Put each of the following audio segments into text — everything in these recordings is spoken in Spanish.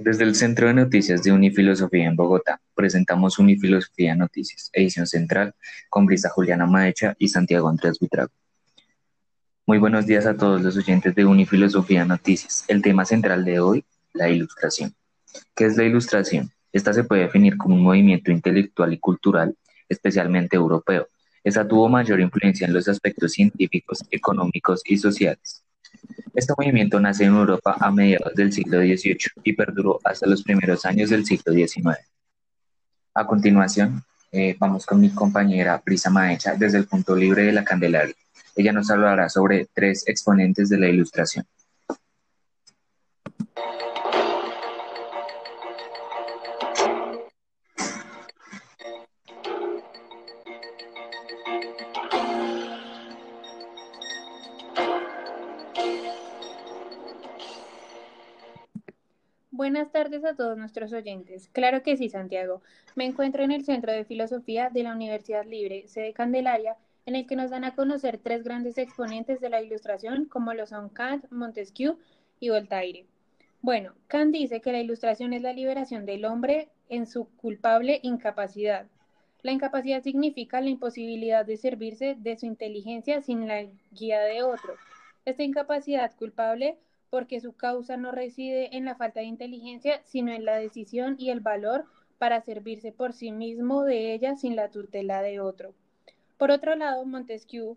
Desde el Centro de Noticias de Unifilosofía en Bogotá, presentamos Unifilosofía Noticias, edición central, con Brisa Juliana Maecha y Santiago Andrés Buitrago. Muy buenos días a todos los oyentes de Unifilosofía Noticias. El tema central de hoy, la ilustración. ¿Qué es la ilustración? Esta se puede definir como un movimiento intelectual y cultural, especialmente europeo. Esta tuvo mayor influencia en los aspectos científicos, económicos y sociales. Este movimiento nace en Europa a mediados del siglo XVIII y perduró hasta los primeros años del siglo XIX. A continuación, eh, vamos con mi compañera Brisa Maecha desde el punto libre de la Candelaria. Ella nos hablará sobre tres exponentes de la ilustración. Buenas tardes a todos nuestros oyentes. Claro que sí, Santiago. Me encuentro en el Centro de Filosofía de la Universidad Libre, sede Candelaria, en el que nos dan a conocer tres grandes exponentes de la ilustración, como lo son Kant, Montesquieu y Voltaire. Bueno, Kant dice que la ilustración es la liberación del hombre en su culpable incapacidad. La incapacidad significa la imposibilidad de servirse de su inteligencia sin la guía de otro. Esta incapacidad culpable porque su causa no reside en la falta de inteligencia, sino en la decisión y el valor para servirse por sí mismo de ella sin la tutela de otro. Por otro lado, Montesquieu,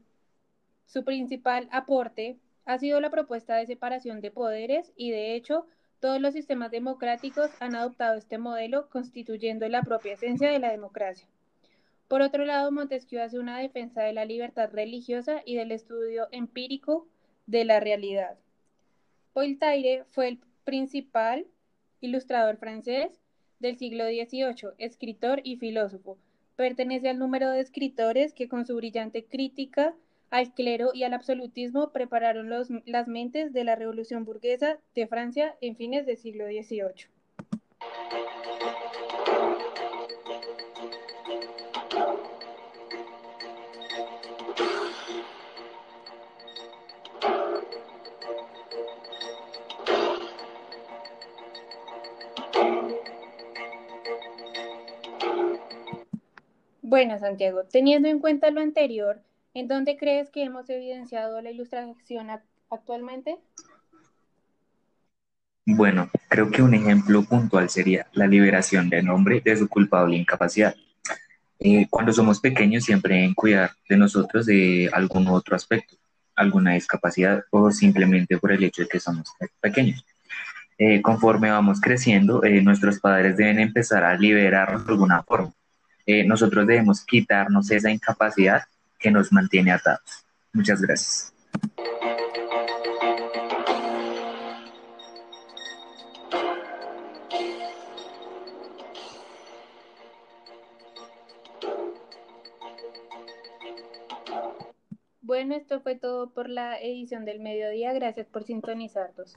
su principal aporte ha sido la propuesta de separación de poderes y de hecho todos los sistemas democráticos han adoptado este modelo constituyendo la propia esencia de la democracia. Por otro lado, Montesquieu hace una defensa de la libertad religiosa y del estudio empírico de la realidad. Voltaire fue el principal ilustrador francés del siglo XVIII, escritor y filósofo. Pertenece al número de escritores que con su brillante crítica al clero y al absolutismo prepararon las mentes de la revolución burguesa de Francia en fines del siglo XVIII. Bueno, Santiago, teniendo en cuenta lo anterior, ¿en dónde crees que hemos evidenciado la ilustración actualmente? Bueno, creo que un ejemplo puntual sería la liberación del hombre de su culpable incapacidad. Eh, cuando somos pequeños siempre deben cuidar de nosotros de algún otro aspecto, alguna discapacidad o simplemente por el hecho de que somos pequeños. Eh, conforme vamos creciendo, eh, nuestros padres deben empezar a liberarnos de alguna forma eh, nosotros debemos quitarnos esa incapacidad que nos mantiene atados. Muchas gracias. Bueno, esto fue todo por la edición del mediodía. Gracias por sintonizarnos.